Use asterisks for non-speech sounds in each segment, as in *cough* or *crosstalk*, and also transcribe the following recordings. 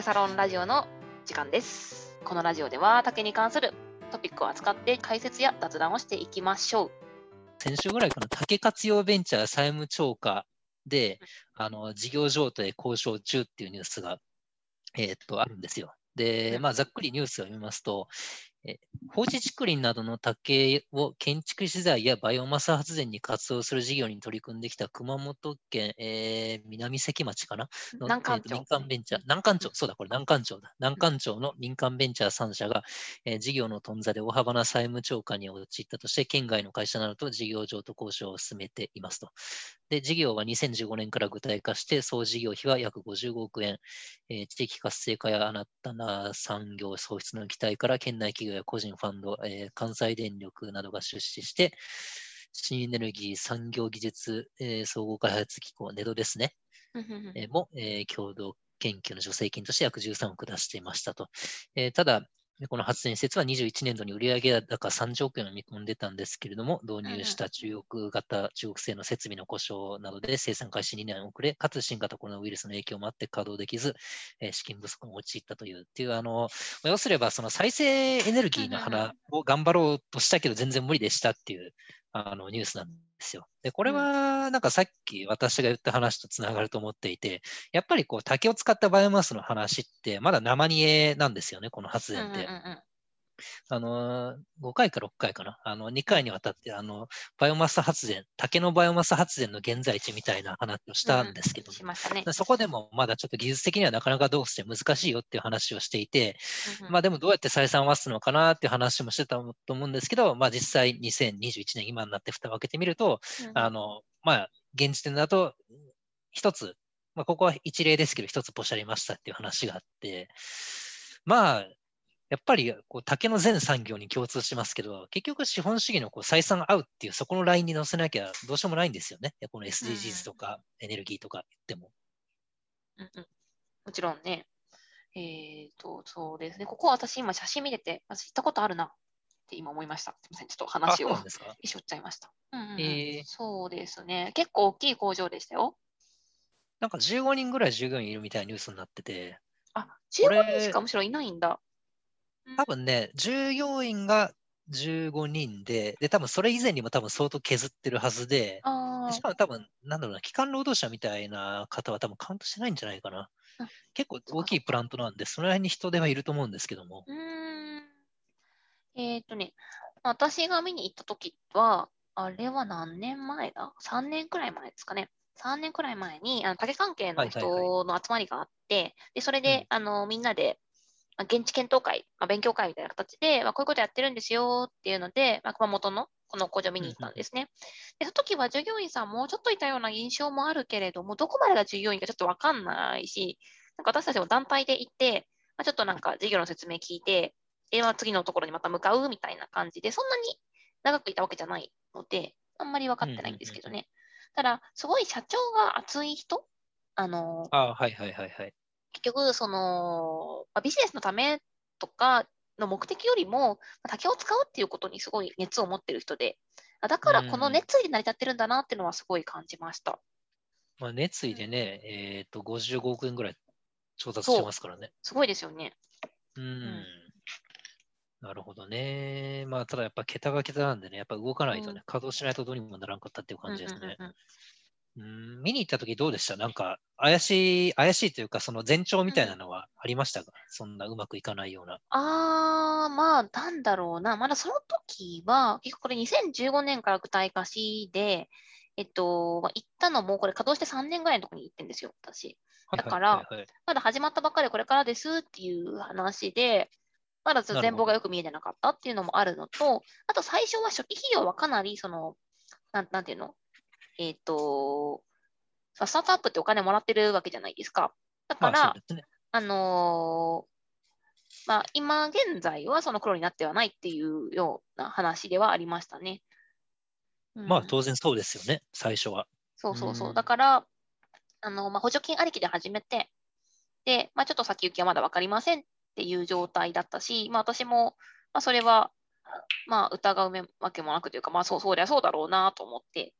竹サロンラジオの時間です。このラジオでは竹に関するトピックを扱って解説や雑談をしていきましょう。先週ぐらいかな、竹活用ベンチャー債務超過で、あの事業譲渡へ交渉中っていうニュースが、えーっとあるんですよ。で、まあ、ざっくりニュースを読みますと、え放置竹林などの竹を建築資材やバイオマス発電に活用する事業に取り組んできた熊本県、えー南関町かな？の南関町。えーと民間ベンチャー、南関町、そうだ、これ南関町だ。南関町の民間ベンチャー3社が、えー事業の頓挫で大幅な債務超過に陥ったとして、県外の会社などと事業譲渡交渉を進めていますと。で、事業は2015年から具体化して、総事業費は約55億円、えー地域活性化や新たな産業創出の期待から、県内企業や個人ファンド、えー関西電力などが出資して、新エネルギー産業技術、えー総合開発機構、ネドですね、えーも、えー共同研究の助成金として約13億出していましたと。えーただ、この発電施設は21年度に売上高30億円を見込んでたんですけれども、導入した中国型、中国製の設備の故障などで生産開始2年遅れ、かつ新型コロナウイルスの影響もあって稼働できず、えー資金不足に陥ったという、っていう、あの、まあ要すればその再生エネルギーの花を頑張ろうとしたけど全然無理でしたっていうあのニュースなんですよ。で、これはなんかさっき私が言った話とつながると思っていて、やっぱりこう竹を使ったバイオマスの話ってまだ生煮えなんですよね、この発電って。あのー、5回か6回かな。あの、2回にわたって、あの、バイオマス発電、竹のバイオマス発電の現在地みたいな話をしたんですけどもしましたね。そこでもまだちょっと技術的にはなかなかどうして難しいよっていう話をしていて、うんうんまあでもどうやって採算を合わすのかなっていう話もしてたと思うんですけど、まあ実際2021年今になって蓋を開けてみると、うんあの、まあ現時点だと一つ、まあここは一例ですけど一つポシャりましたっていう話があって、まあやっぱりこう竹の全産業に共通しますけど、結局資本主義のこう採算合うっていうそこのラインに乗せなきゃどうしようもないんですよね。この SDGs とかエネルギーとか言っても。うんうんもちろんね。えっ、と、そうですね。ここは私今写真見てて、私行ったことあるなって今思いました。すみません。ちょっとあ、話を一緒っちゃいました。うんうんうんえーそうですね。結構大きい工場でしたよ。なんか15人ぐらい従業員いるみたいなニュースになってて、あ、これ15人しかむしろいないんだ。多分ね、従業員が15人で、で、多分それ以前にも多分相当削ってるはずで、でしかも多分、なんだろうな、基幹労働者みたいな方は多分カウントしてないんじゃないかなうん。結構大きいプラントなんで、その辺に人手はいると思うんですけども。うーん。えっ、とね、私が見に行った時は、あれは何年前だ ?3 年くらい前ですかね。3年くらい前に、あの竹関係のはいはいはい人の集まりがあって、で、それで、あの、みんなで、まあ現地検討会、まあ、勉強会みたいな形で、まあ、こういうことやってるんですよっていうので、まあ、熊本のこの工場見に行ったんですね。で、その時は従業員さんもちょっといたような印象もあるけれども、どこまでが従業員かちょっとわかんないし、なんか私たちも団体で行って、まあ、ちょっとなんか授業の説明聞いて、で、まあ、次のところにまた向かうみたいな感じで、そんなに長くいたわけじゃないので、あんまり分かってないんですけどね。ただ、すごい社長が熱い人、あの、あはいはいはいはい。結局、その、まあビジネスのためとかの目的よりも、まあ竹を使うっていうことにすごい熱を持ってる人で、あだからこのうん熱意で成り立ってるんだなっていうのはすごい感じました。まあ、熱意でね、えっ、と、55億円ぐらい調達してますからね。すごいですよね。うん。なるほどね。まあ、ただやっぱ桁が桁なんでね、やっぱ動かないとね、うん稼働しないとどうにもならんかったっていう感じですね。うんうんうんうん、見に行った時どうでした？なんか、怪しい、怪しいというか、その前兆みたいなのはありましたか、そんなうまくいかないような。あー、まあ、なんだろうな。まだその時は、結構これ2015年から具体化しで、えっと、まあ、行ったのも、これ稼働して3年ぐらいのところに行ってんですよ、私。だからまだ始まったばっかりでこれからですっていう話で、まだ全貌がよく見えてなかったっていうのもあるのと、あと最初は初期費用はかなり、その、なんなんていうの？えっ、と、さスタートアップってお金もらってるわけじゃないですか。だかまら、あ、ね。あのーまあ、今現在はその黒になってはないっていうような話ではありましたね。うんまあ、当然そうですよね、最初は。そうそうそうう。んだから、あの、まあ、補助金ありきで始めて、で、まあ、ちょっと先行きはまだ分かりませんっていう状態だったし、まあ、私も、まあ、それは、まあ、疑うわけもなくというか、まあ、そう、そうりゃそうだろうなと思って、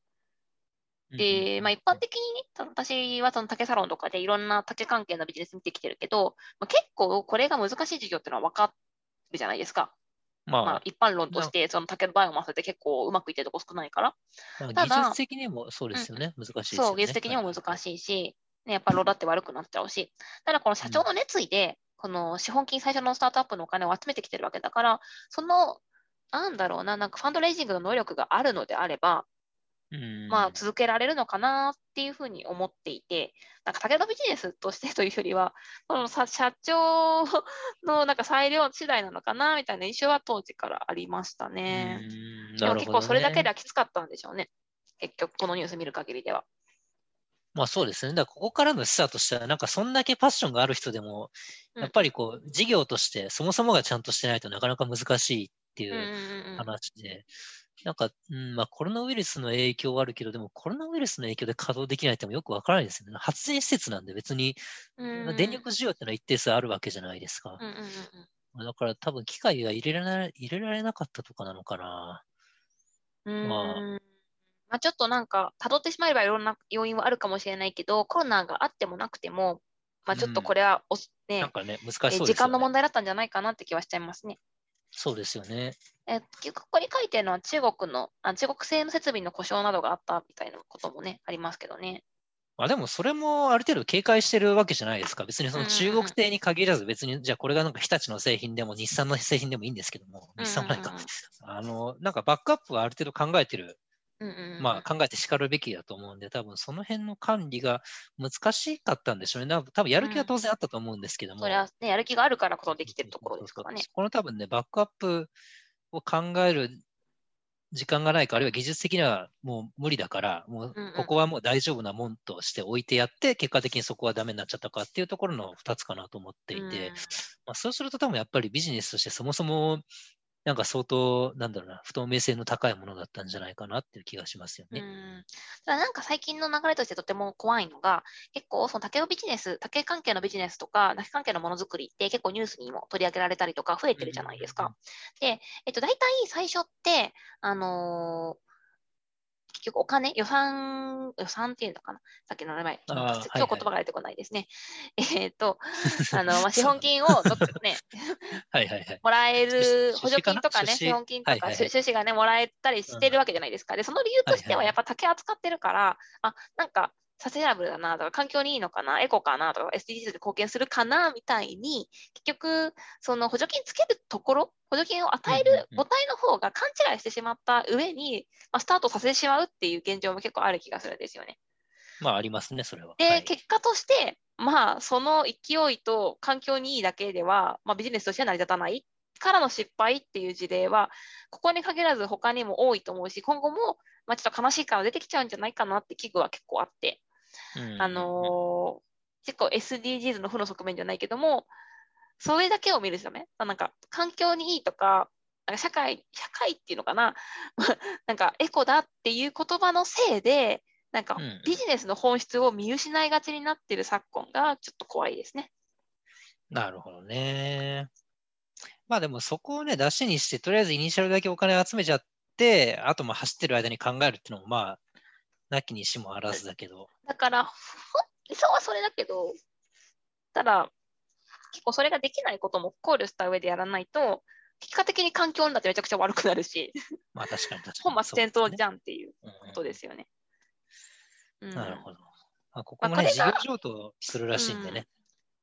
で、まあ、一般的にね、私はその竹サロンとかでいろんな竹関係のビジネス見てきてるけど、まあ、結構これが難しい授業っていうのは分かるじゃないですか。まあ、まあ、一般論として、その竹のバイオマスって結構うまくいってるとこ少ないから。ただ技術的にもそうですよね、うん、難しいね。そう、技術的にも難しいし、ね、やっぱローだって悪くなっちゃうし、ただこの社長の熱意で、この資本金最初のスタートアップのお金を集めてきてるわけだから、その、なんだろうな、なんかファンドレイジングの能力があるのであれば、まあ、続けられるのかなっていうふうに思っていて、なんか武田ビジネスとしてというよりは、その社長のなんか裁量次第なのかなみたいな印象は当時からありましたね。でも結構それだけではきつかったんでしょうね。結局、このニュース見る限りでは。まあそうですね。だからここからの示唆としては、なんかそんだけパッションがある人でも、やっぱりこう、事業としてそもそもがちゃんとしてないとなかなか難しいっていう話で、なんか、うん、まあコロナウイルスの影響はあるけど、でもコロナウイルスの影響で稼働できないってもよくわからないですよね。発電施設なんで別に、電力需要ってのは一定数あるわけじゃないですか。だから多分機械が入れられない入れられなかったとかなのかな。まあ、まあ、ちょっとなんか、辿ってしまえばいろんな要因はあるかもしれないけど、コロナがあってもなくても、まあ、ちょっとこれはお、ね、なんかね、ね、時間の問題だったんじゃないかなって気はしちゃいますね。そうですよね。えここに書いてるのは中国のあ、中国製の設備の故障などがあったみたいなこともね、ありますけどね。まあ、でもそれもある程度警戒してるわけじゃないですか。別にその中国製に限らず、別にじゃあこれがなんか日立の製品でも日産の製品でもいいんですけども、日産もないか、あの、なんかバックアップはある程度考えてるまあ、考えて叱るべきだと思うんで、多分その辺の管理が難しかったんでしょうね。多分やる気は当然あったと思うんですけども。うん、それはね、やる気があるからこそできてるところですからね。この多分ね、バックアップを考える時間がないか、あるいは技術的にはもう無理だから、もうここはもう大丈夫なもんとして置いてやって、結果的にそこはダメになっちゃったかっていうところの2つかなと思っていて、うん、まあ、そうすると多分やっぱりビジネスとしてそもそもなんか相当、なんだろうな、不透明性の高いものだったんじゃないかなっていう気がしますよね。うんただなんか最近の流れとしてとても怖いのが、結構その竹をビジネス、竹関係のビジネスとか、竹関係のものづくりって結構ニュースにも取り上げられたりとか増えてるじゃないですか。で、えっと、大体最初って、あのー結局お金、予算、予算っていうのかな？さっきの名前、今日言葉が出てこないですね。はいはい、えっ、と、*laughs* あの、まあ、資本金をどっかね、*laughs* はいはいはい、もらえる補助金とかね、資？本金とか、収支がね、もらえたりしてるわけじゃないですか。で、その理由としては、やっぱ竹扱ってるから、あ、なんか、サステナブルだなとか、環境にいいのかな、エコかなとか、SDGs で貢献するかなみたいに、結局、その補助金つけるところ、補助金を与える母体の方が勘違いしてしまった上に、まあ、スタートさせてしまうっていう現状も結構ある気がするんですよね。まあ、ありますね、それは。で、はい、結果として、まあ、その勢いと環境にいいだけでは、まあ、ビジネスとしては成り立たないからの失敗っていう事例は、ここに限らず他にも多いと思うし、今後も、まあ、ちょっと悲しいから出てきちゃうんじゃないかなって危惧は結構あって。あのー、結構 SDGs の負の側面じゃないけども、それだけを見る人ね、なんか環境にいいとか、なんか社会、社会っていうのかな、*laughs* なんかエコだっていう言葉のせいで、なんかビジネスの本質を見失いがちになってる昨今がちょっと怖いですね。なるほどね。まあでもそこをね、出しにして、とりあえずイニシャルだけお金集めちゃって、あとまあ走ってる間に考えるっていうのもまあなきにしもあらずだけど。だから、理想はそれだけど、ただ、結構それができないことも考慮した上でやらないと、結果的に環境だってめちゃくちゃ悪くなるし、まあ確かに確かに。*laughs* 本末転倒じゃんっていうことですよね。なるほど。あここもね、事業譲渡するらしいんでね。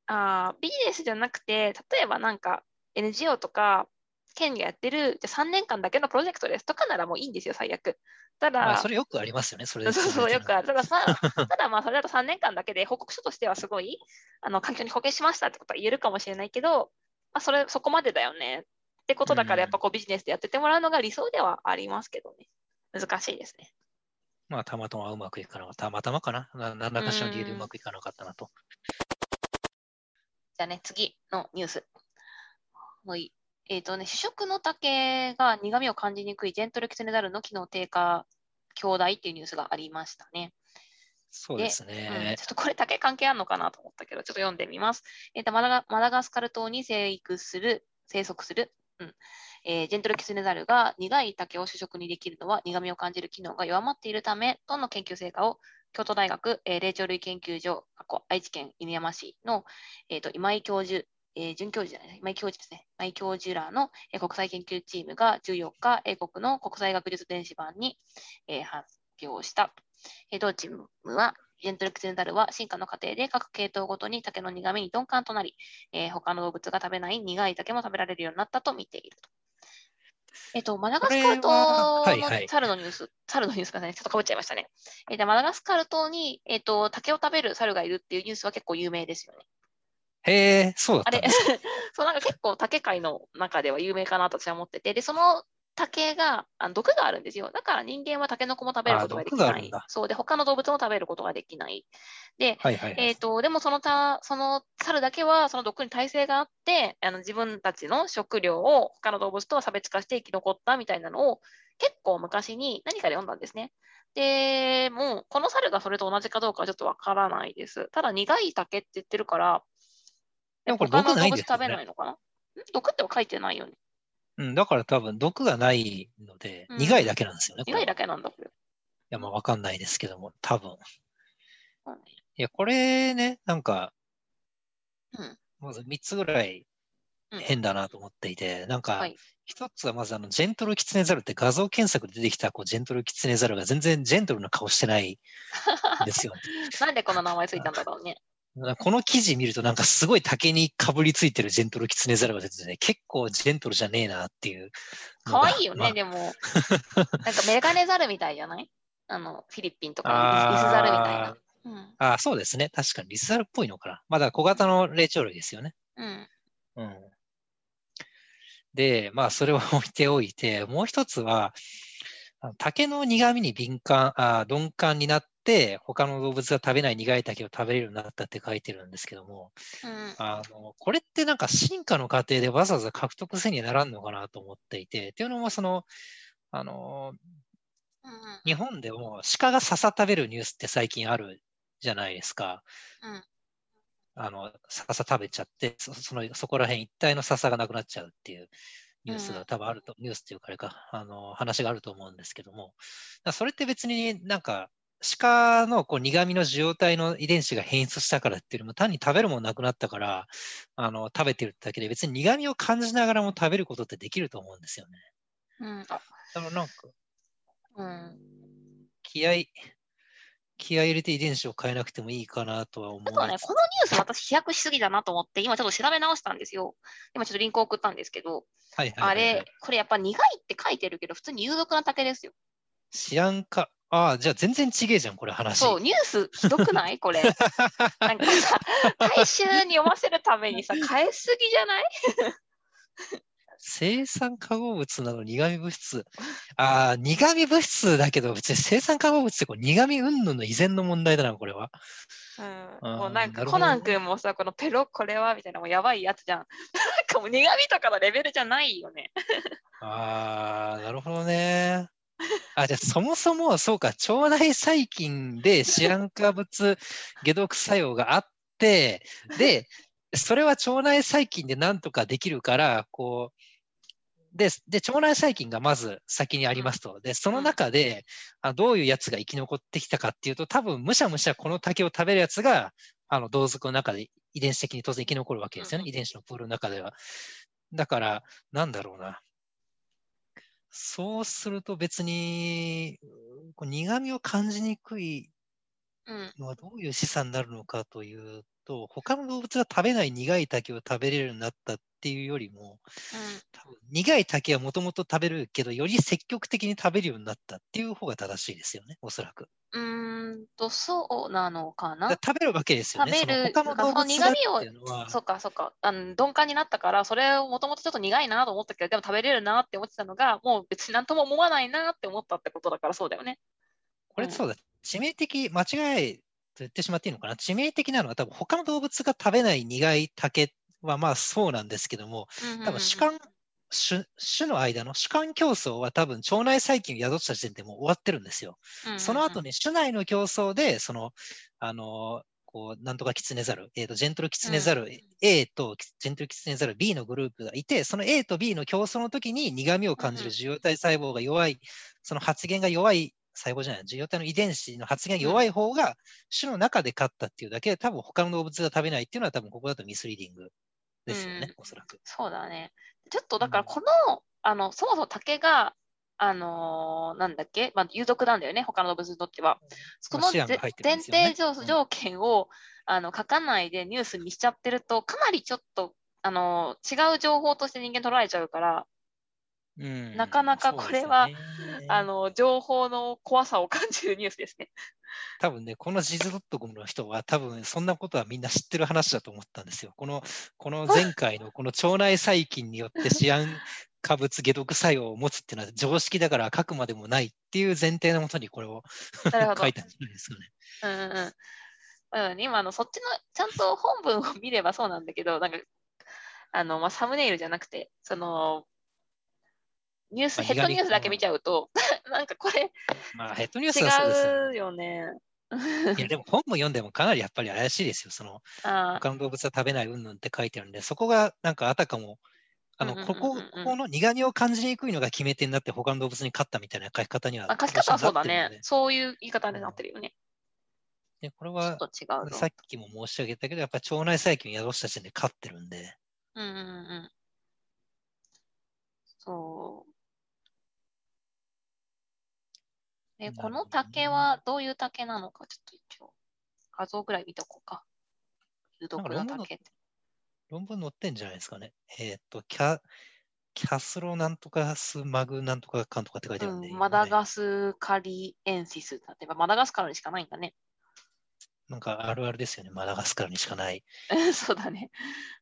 うん、あビジネスじゃなくて、例えばなんか NGO とか、県がやってる、じゃ3年間だけのプロジェクトですとかならもういいんですよ、最悪。ただ、まあ、それよくありますよね、それそうそう、よくある。たださ、*laughs* ただまあ、それだと3年間だけで報告書としてはすごい、あの環境に貢献しましたってことは言えるかもしれないけど、まあ、それ、そこまでだよねってことだから、やっぱこうビジネスでやっててもらうのが理想ではありますけどね。難しいですね。まあ、たまたまうまくいかなかった。たまたまかな。何らかしら理由でうまくいかなかったなと。じゃあね、次のニュース。はい。えっ、ー、とね、主食の竹が苦味を感じにくいジェントルキツネザルの機能低下兄弟っていうニュースがありましたね。そうですね、うん、ちょっとこれ竹関係あるのかなと思ったけど、ちょっと読んでみます。えーと、マダガマダガスカル島に生育する、生息するうんえージェントルキツネザルが苦い竹を主食にできるのは苦味を感じる機能が弱まっているためとの研究成果を京都大学、えー霊長類研究所、愛知県犬山市の、えーと今井教授、えー准教授じゃない、今井教授ですね、今井教授らの、えー国際研究チームが14日、英国の国際学術電子版に、えー発表した。えー同チームは、ジェントルキツネザルは進化の過程で各系統ごとに竹の苦味に鈍感となり、えー他の動物が食べない苦い竹も食べられるようになったと見ていると。えっと、マダガスカル島の猿のニュース、猿のニュースがね、ちょっとかぶっちゃいましたね。えーでマダガスカル島に、えっと、竹を食べる猿がいるっていうニュースは結構有名ですよね。へえ、そうだっあれたんです。*laughs* そうなんか結構竹界の中では有名かなと私は思ってて、で、その竹があの毒があるんですよ。だから人間はタケノコも食べることができない。そうで、他の動物も食べることができない。で、はいはい、はいえー、とでもそのたその猿だけはその毒に耐性があってあの自分たちの食料を他の動物とは差別化して生き残ったみたいなのを結構昔に何かで読んだんですね。でもうこの猿がそれと同じかどうかはちょっとわからないです。ただ苦い竹って言ってるからでもこれ毒ないんですよね食べないのかな？ん？毒っては書いてないよね。うん、だから多分毒がないので、うん苦いだけなんですよね。これはい苦だけなんだ、これ。や、まあわかんないですけども、多分。そうねいや、これね、なんか、うんまず3つぐらいうん変だなと思っていて、なんかはい、一つはまずあの、ジェントルキツネザルって画像検索で出てきたこうジェントルキツネザルが全然ジェントルな顔してないんですよ。*laughs* なんでこの名前ついたんだろうね。この記事見るとなんかすごい竹にかぶりついてるジェントルキツネザルが出ててね、結構ジェントルじゃねえなっていう。かわいいよね、まあでも。なんかメガネザルみたいじゃない？あの、フィリピンとかリスザルみたいな。うん。あーそうですね。確かにリスザルっぽいのかな。まだ小型の霊長類ですよね。うん。うん。で、まあ、それは置いておいて、もう一つは、竹の苦味に敏感、あー鈍感になって、他の動物が食べない苦い竹を食べれるようになったって書いてるんですけども、うん。あのこれってなんか進化の過程でわざわざ獲得せにはならんのかなと思っていて、っていうのも、その、あの、うん日本でも鹿が笹食べるニュースって最近あるじゃないですか。うんあの、笹食べちゃって、そそのそこら辺一帯の笹がなくなっちゃうっていうニュースうんが多分あると、ニュースっていうかあれか、あの、話があると思うんですけども、それって別になんか、鹿のこう苦味の受容体の遺伝子が変質したからっていうよりも、単に食べるものなくなったから、あの、食べてるだけで、別に苦味を感じながらも食べることってできると思うんですよね。うん。あ、なんか、うん。気合い、気合い入れて遺伝子を変えなくてもいいかなとは思う。あとはね、このニュース私飛躍しすぎだなと思って、今ちょっと調べ直したんですよ。今ちょっとリンク送ったんですけど、はいはいはいはいあれ、これやっぱ苦いって書いてるけど、普通に有毒な竹ですよ。知らんか。ああ、じゃあ全然ちげえじゃん、これ話。そう、ニュースひどくない？これ。*laughs* なんかさ、大衆に読ませるためにさ、変えすぎじゃない？生産化合物なの苦味物質。ああ、苦味物質だけど、別に生産化合物ってこう苦味云々の依然の問題だな、これは。うん、もうなんかコナン君もさ、このペロこれはみたいなもうやばいやつじゃん。なんかもう苦味とかのレベルじゃないよね。ああ、なるほどね。あ、じゃあそもそも、そうか、腸内細菌でシアン化物 *laughs* 解毒作用があって、で、それは腸内細菌でなんとかできるから、こう、で、で腸内細菌がまず先にありますと。で、その中で、あどういうやつが生き残ってきたかっていうと、多分むしゃむしゃこの竹を食べるやつが、あの、同族の中で遺伝子的に当然生き残るわけですよね。うん遺伝子のプールの中では。だから、なんだろうな。そうすると別に、苦味を感じにくいうん。のはどういう資産になるのかというと、他の動物が食べない苦い竹を食べれるようになったっていうよりも、多分苦い竹はもともと食べるけど、より積極的に食べるようになったっていう方が正しいですよね、おそらく。うん。と、そうなのかな？だから食べるわけですよね。食べるその他の苦味をそっかそっか。あの鈍感になったから、それをもともとちょっと苦いなと思ったけど、でも食べれるなって思ってたのが、もう別になんとも思わないなって思ったってことだからそうだよね。うんこれそうだ、致命的、間違いと言ってしまっていいのかな。致命的なのは多分他の動物が食べない苦い竹はまあそうなんですけども、多分主観、種種の間の主観競争は多分腸内細菌を宿した時点でもう終わってるんですよ。その後に、に種内の競争で、その、あの、ここう、なんとかキツネザル、えっ、と、ジェントルキツネザル、A とジェントルキツネザル B のグループがいて、その A と B の競争の時に苦味を感じる受容体細胞が弱い、その発現が弱い細胞じゃない、受容体の遺伝子の発現が弱い方が種の中で勝ったっていうだけで、多分他の動物が食べないっていうのは多分ここだとミスリーディングですよね、うんおそらく。そうだね。ちょっとだからうんこの、あの、そもそも竹が、あのーなんだっけ、まあ、有毒なんだよね、他の動物にとっては。そのシアンがぜ入ってるん前提条件を、あの書かないでニュースにしちゃってると、かなりちょっと、あのー違う情報として人間捉えちゃうから、うんなかなかこれは、ねあの情報の怖さを感じるニュースですね。多分ね、このジズドットコムの人は、多分そんなことはみんな知ってる話だと思ったんですよ。このこの前回のこの腸内細菌によってシアン化物解毒作用を持つっていうのは常識だから書くまでもないっていう前提のもとにこれを書いたんじゃないですかね。うんうんうん。うん、今あの、そっちの、ちゃんと本文を見ればそうなんだけど、なんか、あの、まあ、サムネイルじゃなくて、その、ニュース、まあヘッドニュースだけ見ちゃうと、*laughs* なんかこれまあヘッドニュースはそうですよ、違うよね。いやでも本も読んでもかなりやっぱり怪しいですよ。そのあ他の動物は食べないうんぬんって書いてあるんで、そこがなんかあたかも、あの、ここ、ここの苦味を感じにくいのが決め手になって他の動物に勝ったみたいな書き方にはあ、書き方はそうだ。ねそういう言い方になってるよね。でこれはさ。っきも申し上げたけど、やっぱり腸内細菌を宿した時点で勝ってるんで、うんうんうん。そう。で、この竹はどういう竹なのか、ちょっと一応、画像ぐらい見とこうか。有毒な竹って。論文載ってんじゃないですかね。えーっと、キャ、キャスロなんとかスマグなんとかかんとかって書いてあるんで、うん、マダス。ガスカリエンシスだってば、マダガスカルにしかないんだね。なんかあるあるですよね。マダガスカルにしかない。*laughs* そうだね。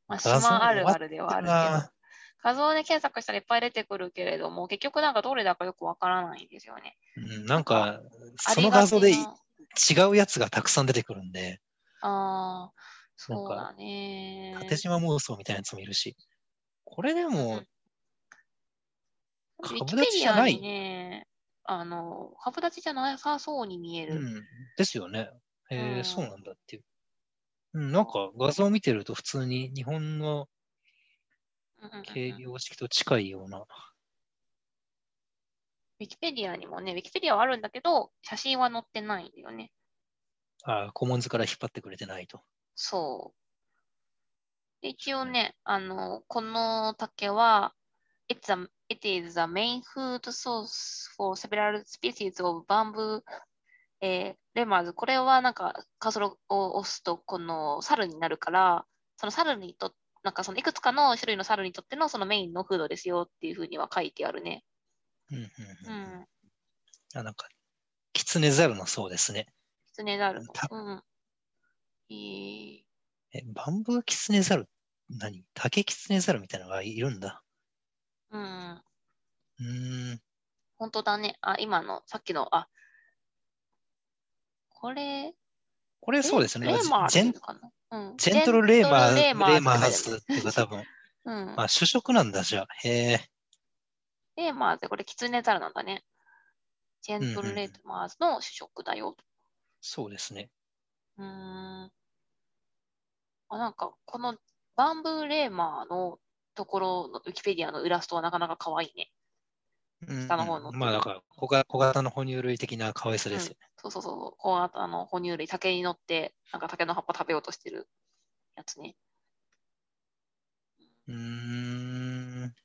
まあ、島あるあるではあるけど。画像で検索したらいっぱい出てくるけれども、結局なんかどれだかよくわからないんですよね。うん、なんか、あその画像でな違うやつがたくさん出てくるんで、ああ、そうかだね。縦島妄想みたいなやつもいるし、これでも、株立ちじゃないにね、あの、株立ちじゃなさそうに見える。うん、ですよね。えーうんそうなんだっていう。うん、なんか画像を見てると普通に日本のうんうんうん軽量式と近いような。ウィキペディアにもね、ウィキペディアはあるんだけど、写真は載ってないんだよね。あコモンズから引っ張ってくれてないと。そう。で一応ね、あの、この竹は、It's a, it is the main food source for several species of bamboo えーレマーズ。これはなんかカーソルを押すとこの猿になるから、その猿にとなんかそのいくつかの種類の猿にとってのそのメインのフードですよっていうふうには書いてあるね。うんうんううんん。あなんか、キツネザルのそうですね。キツネザルのた。うん。いいえ、バンブーキツネザル何？竹キツネザルみたいなのがいるんだ。うん。うーん。本当だね。あ、今の、さっきの、あ、これ、これそうですね。レーマージェン。ジェントルレーマーレーマーズズっていうか多分、うん。まあ主食なんだじゃあ。へえ。レーマーズ、これ、キツネザルなんだね。ジェントルレーマーズの主食だよ。そうですね。うーん。あ、なんか、このバンブーレーマーのところのウィキペディアのイラストはなかなか可愛いね。うん下の方のうんまあだから小型、小型の哺乳類的な可愛さですよね。そうそうそう。こうあとあの哺乳類、竹に乗って、なんか竹の葉っぱ食べようとしてるやつね。うーん。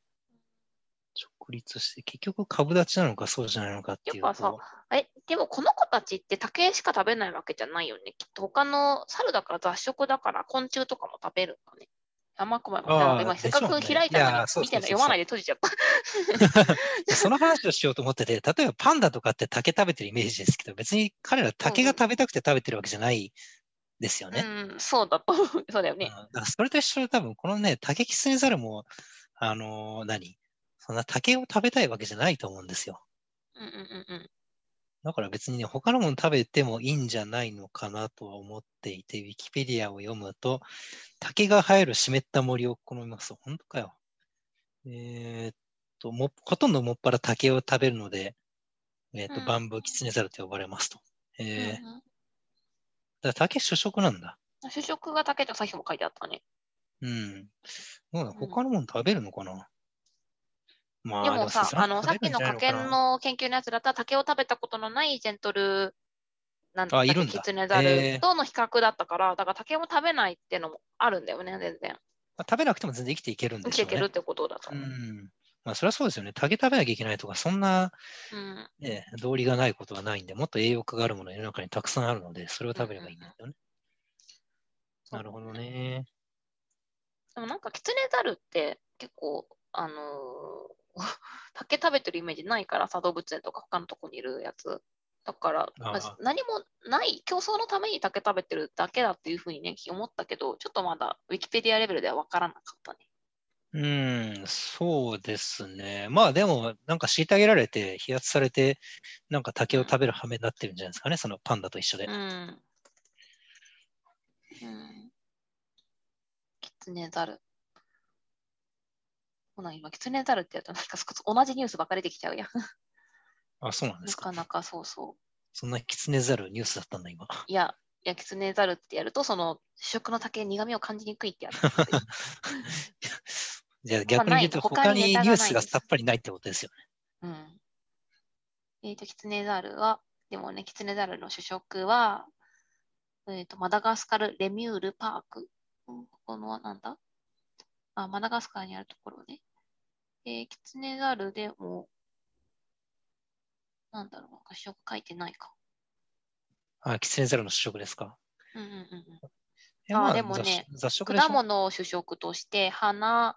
直立して、結局株立ちなのかそうじゃないのかっていうやっぱさと、え、でもこの子たちって竹しか食べないわけじゃないよね。きっと他の猿だから雑食だから昆虫とかも食べるんだね。あんまくま今せっかく開いたのに見てそうそうそう読まないで閉じちゃった。*laughs* その話をしようと思ってて、例えばパンダとかって竹食べてるイメージですけど、別に彼ら竹が食べたくて食べてるわけじゃないですよね。うん、そうだと。*laughs* そうだよね。うんだからそれと一緒で多分このね、竹キツネザルも、あのー何？そんな竹を食べたいわけじゃないと思うんですよ。うんうんうんうん。だから別にね、他のもの食べてもいいんじゃないのかなとは思っていて、ウィキペディアを読むと、竹が生える湿った森を好みます。本当かよ。えーっと、も、ほとんどもっぱら竹を食べるので、えーっと、うんバンブーキツネザルと呼ばれますと。えーだから竹主食なんだ。主食が竹とさっきも書いてあったね。うん。どう他のもの食べるのかな、までもさ、あの、さっきの科るんじゃないかな研の研究のやつだったら、竹を食べたことのないジェントル、なんだっけキツネザルとの比較だったから、だから竹も食べないっていうのもあるんだよね、全然。まあ食べなくても全然生きていけるんでしょうね。生きていけるってことだとう。ん。まあ、それはそうですよね。竹食べなきゃいけないとか、そんな、うん。ね、道理がないことはないんで、もっと栄養価があるものが世の中にたくさんあるので、それを食べればいいんだよね。なるほどね。でもなんか、キツネザルって結構、あのー *laughs* 竹食べてるイメージないからさ、動物園とか他のとこにいるやつ。だから、何もない、競争のために竹食べてるだけだっていうふうにね、思ったけど、ちょっとまだウィキペディアレベルでは分からなかったね。うん、そうですね。まあでも、なんか虐げられて、飛圧されて、なんか竹を食べる羽目になってるんじゃないですかね、そのパンダと一緒で。うん。うん。キツネザル。ほな、今、キツネザルってやると、なんか少し同じニュースばっかり出てきちゃうやん。あ、そうなんでなすか。かなかそうそう。そんなキツネザルニュースだったんだ、今。いや、いや、キツネザルってやると、その主食の竹、苦味を感じにくいってやつ。*laughs* じゃあ逆に言うと、他他にニュースがさっぱりないってことですよね。うん。えっ、と、キツネザルは、でもね、キツネザルの主食は、えっ、と、マダガスカル・レミュール・パーク。うんここの、なんだ？あ、マダガスカルにあるところね。えー、キツネザルでも、なんだろう、なんか主食書いてないか。あ、キツネザルの主食ですか？うんうんうんあでもね雑雑食果物を主食として、花、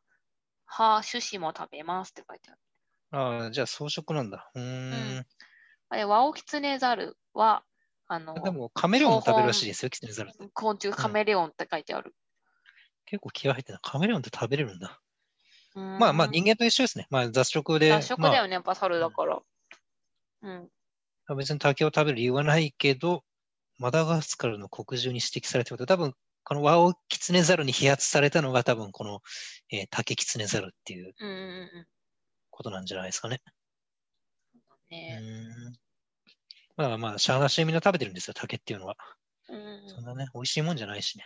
葉、種子も食べますって書いてある。あじゃあ草食なんだ。うーん。あれ、ワオキツネザルは、あの、でもカメレオンも食べるらしいですよ、キツネザル。昆虫カメレオンって書いてある。結構気合入ってるな。カメレオンって食べれるんだ。ままあまあ人間と一緒ですね。まあ雑食で。雑食だよね、やっぱ猿だから。うん。まあ、別に竹を食べる理由はないけど、マダガスカルの国獣に指摘されてること、多分このワオキツネザルに飛圧されたのが多分この、えー、竹キツネザルっていうことなんじゃないですかね。うん。まあまあ、しゃあなしにみんな食べてるんですよ、竹っていうのは。うんうんそんなね、美味しいもんじゃないしね。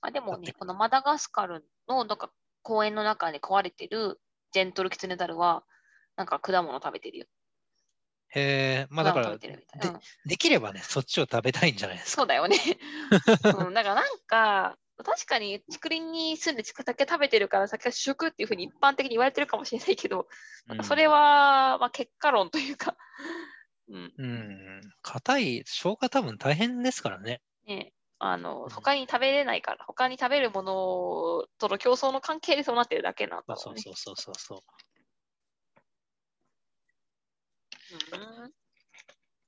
あでもねこのマダガスカルのなんか公園の中に飼われてるジェントルキツネザルは、なんか果物食べてるよ。へえ、まあだから。うんできればね、そっちを食べたいんじゃないですか。そうだよね。*laughs* うん、だからなんか、確かに竹林に住んで竹食べてるから酒は主食っていうふうに一般的に言われてるかもしれないけど、なんかそれは、まあ、結果論というか、うん、うん。うん。硬い、消化多分大変ですからね。ね、あのうん他に食べれないから、他に食べるものとの競争の関係でそうなってるだけなんだろううそうそうそうそう。うん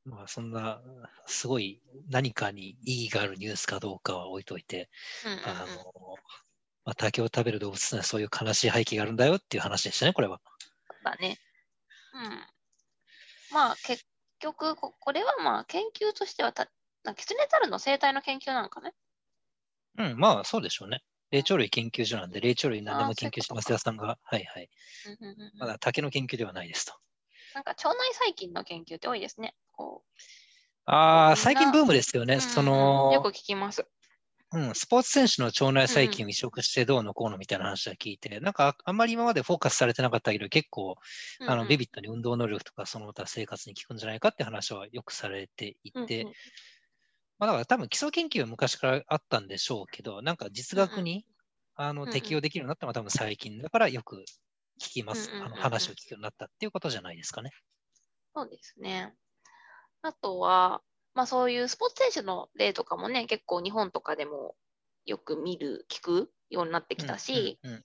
まあそんな、すごい何かに意義があるニュースかどうかは置いといて、うんうんうんあの、まあ、竹を食べる動物にはそういう悲しい背景があるんだよっていう話でしたね、これは。だね。うん。まあ結局こ、これはまあ研究としてはた、キツネザルの生態の研究なんかね。うん、まあそうでしょうね。霊長類研究所なんで、霊長類何でも研究してますそういうことかよさんが、はいはい。うんうんうんうんまだ竹の研究ではないですと。なんか腸内細菌の研究って多いですね。こああ、みんな最近ブームですよね。うそうんうんうんよくの、聞きます。うん、スポーツ選手の腸内細菌を移植してどうのこうのみたいな話は聞いて、なんかあんまり今までフォーカスされてなかったけど、結構、あの、うんうんビビットに運動能力とか、その他生活に効くんじゃないかって話はよくされていて、うんうんまあだから多分基礎研究は昔からあったんでしょうけど、なんか実学に、あの適用できるようになったのは多分最近だからよく聞きます、うんうんうんうん。あの話を聞くようになったっていうことじゃないですかね。そうですね。あとは、まあそういうスポーツ選手の例とかもね、結構日本とかでもよく見る、聞くようになってきたし、うんうん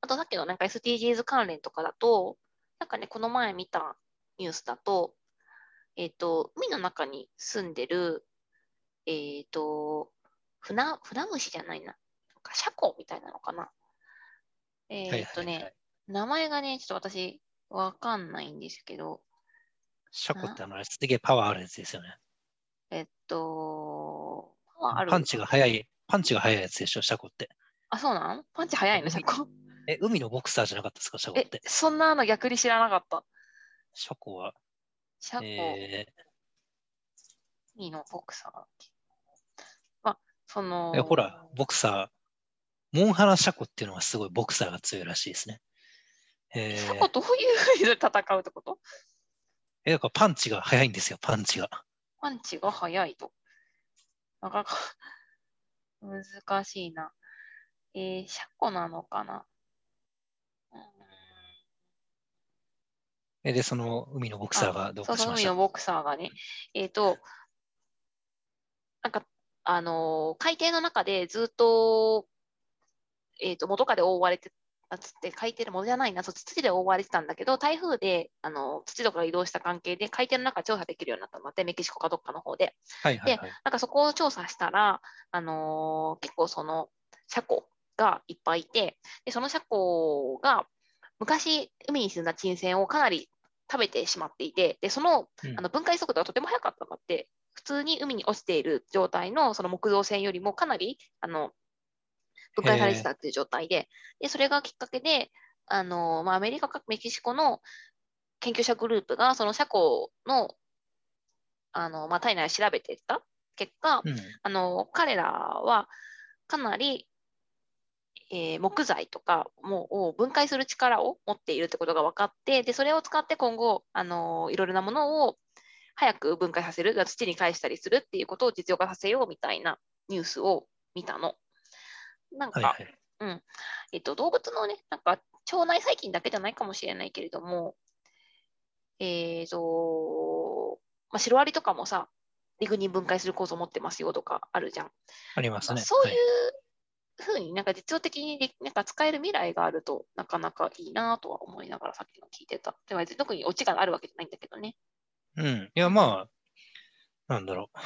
あとさっきのなんか SDGs 関連とかだと、なんかね、この前見たニュースだと、えっ、と、海の中に住んでる、えっ、と、船、船虫じゃないな。なんかシャコみたいなのかな。えっ、はいとね、はいはい名前がね、ちょっと私、わかんないんですけど、シャコってあの、すげえパワーあるやつですよね。えっと、パワーある？パンチが速い、パンチが速いやつでしょ、シャコって。あ、そうなのパンチ早いの、シャコ。え、海のボクサーじゃなかったですか、シャコっえて、。そんなの逆に知らなかった。シャコは、シャコ。えー海のボクサー。まあ、その。えほら、ボクサー、モンハラシャコっていうのはすごいボクサーが強いらしいですね。えシャコどういうふうに戦うってこと？え、だからパンチが速いんですよ、パンチが。パンチが速いと。なかなか難しいな。えー、シャコなのかな？えで、その海のボクサーがどうかしました？そうそう、海のボクサーがね。えっ、ー、と、なんか、あのー、海底の中でずっと、えっ、ー、と、元かで覆われてたつって、海底でもじゃないな、そ土で覆われてたんだけど、台風で、あの、土とかが移動した関係で、海底の中調査できるようになったので、メキシコかどっかの方で。はいはいはい、で、なんかそこを調査したら、あの結構その、車庫がいっぱいいて、でその車庫が、昔、海に住んだ沈船をかなり食べてしまっていて、でそのあの分解速度がとても速かったのって、普通に海に落ちている状態のその木造船よりもかなりあの分解されてたっていう状態で、でそれがきっかけで、あのまあ、アメリカかメキシコの研究者グループがその車庫のあの、まあ、体内を調べてた。結果、うん、あの彼らはかなりえー、木材とかもを分解する力を持っているってことが分かってでそれを使って今後、あのー、いろいろなものを早く分解させる土に返したりするっていうことを実用化させようみたいなニュースを見たの。なんか、はいはい、うんえっと、動物のねなんか腸内細菌だけじゃないかもしれないけれども、えーとまあ、シロアリとかもさリグニン分解する構造を持ってますよとかあるじゃん。ありますね。そういうふうになんか実用的になんか使える未来があるとなかなかいいなとは思いながらさっきの聞いてた。でも特にオチがあるわけじゃないんだけどね。うん。いや、まあ、なんだろう。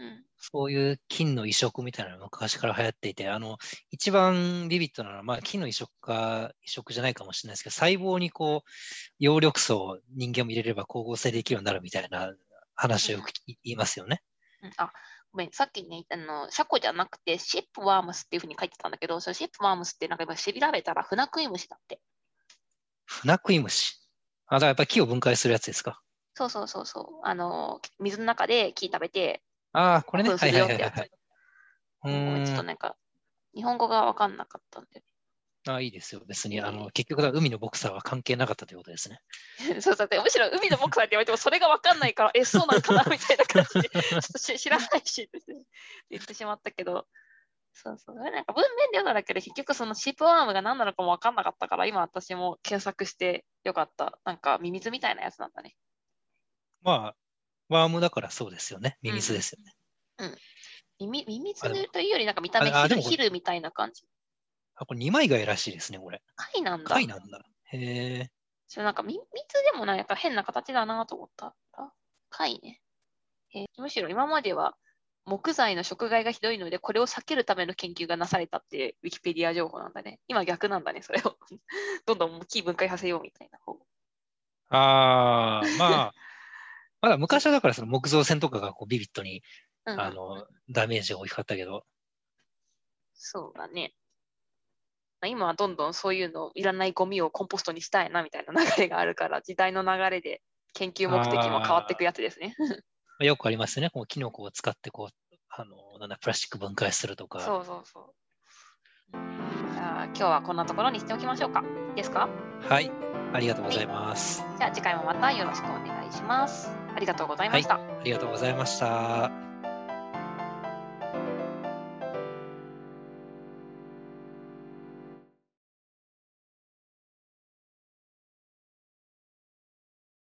うん、そういう菌の移植みたいなのが昔から流行っていて、あの、一番ビビッドなのは、まあ、菌の移植か、移植じゃないかもしれないですけど、細胞にこう、葉緑素を人間も入れれば光合成できるようになるみたいな話をよく言いますよね。うん、あ、ごめん、さっきね、あの、シャコじゃなくて、シップワームスっていうふうに書いてたんだけど、そのシップワームスってなんか今調べたら、フナクイムシだって。フナクイムシ？あ、だからやっぱり木を分解するやつですか？そうそうそうそう。あの、水の中で木食べて、ああ、これね。はいはいはいはい。うん。ちょっとなんか、日本語が分かんなかったんで。あいいですよ。別に、あの、結局、海のボクサーは関係なかったということですね。*laughs* そうそう。むしろ海のボクサーって言われても、それが分かんないから、え、そうなのかなみたいな感じで、*laughs* ちょっと知らないし、言ってしまったけど、そうそう。なんか文面で読んだだけで、結局そのシープワームが何なのかも分かんなかったから、今私も検索してよかった。なんかミミズみたいなやつなんだね。まあ、ワームだからそうですよね。ミミズですよね。うん。うん、ミミミミズというより、なんか見た目ヒルヒルみたいな感じ？あ、これ2枚貝らしいですね、これ。貝なんだ。貝なんだ。へえ。それなんかみ、水でもない、やっぱ変な形だなと思った。貝ね。えー、むしろ今までは木材の食害がひどいので、これを避けるための研究がなされたってウィキペディア情報なんだね。今逆なんだね、それを。*laughs* どんどん木分解させようみたいな方。ああ、まあ、まだ昔はだからその木造船とかがこうビビットに、うん、あのダメージが大きかったけど。そうだね。今はどんどんそういうのいらないゴミをコンポストにしたいなみたいな流れがあるから時代の流れで研究目的も変わっていくやつですね。よくありますね。こうキノコを使ってこうあのなんだプラスチック分解するとか。そうそうそう。じゃあ今日はこんなところにしておきましょうか。いいですか？はい。ありがとうございます。じゃあ次回もまたよろしくお願いします。ありがとうございました。はい、ありがとうございました。